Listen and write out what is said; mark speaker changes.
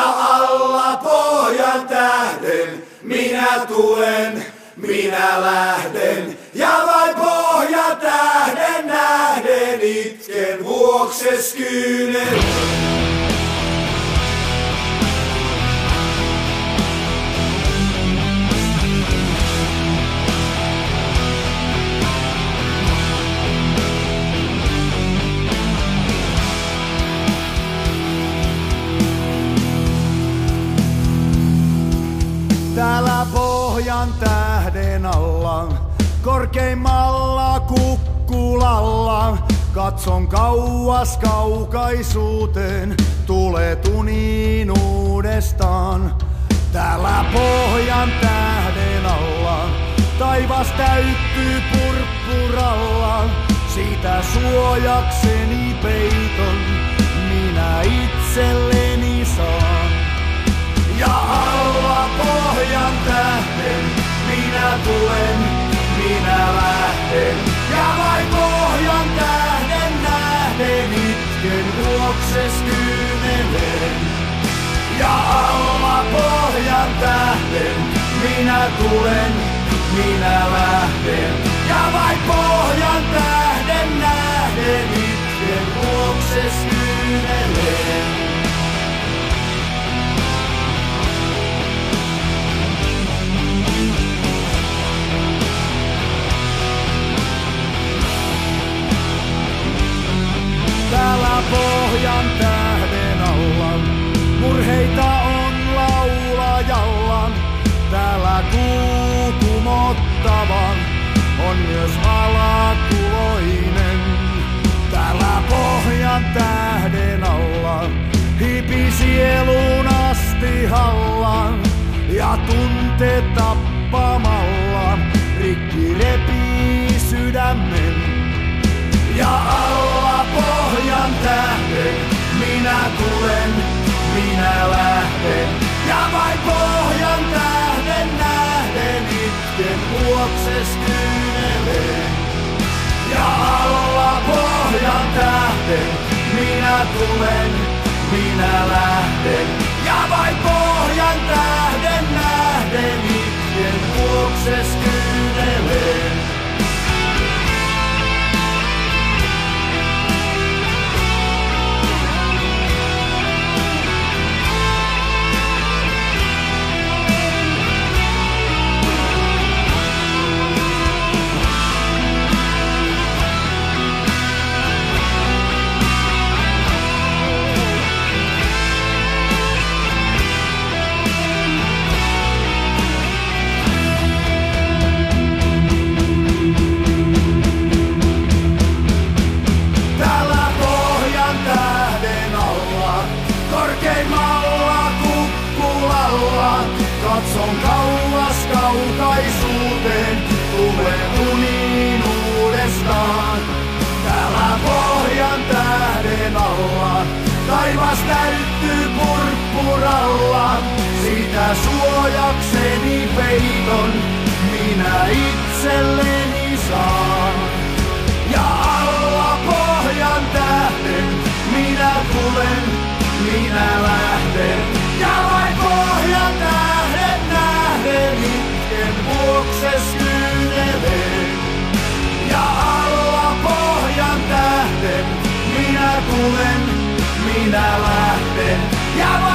Speaker 1: Ja alla pohjan tähden minä tulen, minä lähden. Ja vain pohjan tähden nähden itken vuokses kyynel. Korkeimmalla kukkulalla, katson kauas kaukaisuuteen, tulee tuniin uudestaan. Täällä pohjan tähden alla, taivas täyttyy purppuralla, siitä suojakseni peiton, minä itselleni saan. Ja Ja vain pohjan tähden nähden itken vuokses kyynelen. Ja alla pohjan tähden minä tulen, minä lähden. Ja vain pohjan tähden nähden Ja tunte tappamalla, rikki repii sydämen. Ja alla pohjan tähden minä tulen, minä lähden. Ja vain pohjan tähden nähden itken vuokses kyyneleen. Ja alla pohjan tähden minä tulen, minä lähden. Korkeimmalla kukkulalla, katson kauas kaukaisuuteen, tulee uniin uudestaan. Täällä pohjan tähden alla, taivas täyttyy purppuralla, siitä suojakseni peiton, minä itselle Jeesukses kyyneleen. Ja alla pohjan tähden minä tulen, minä lähden. Ja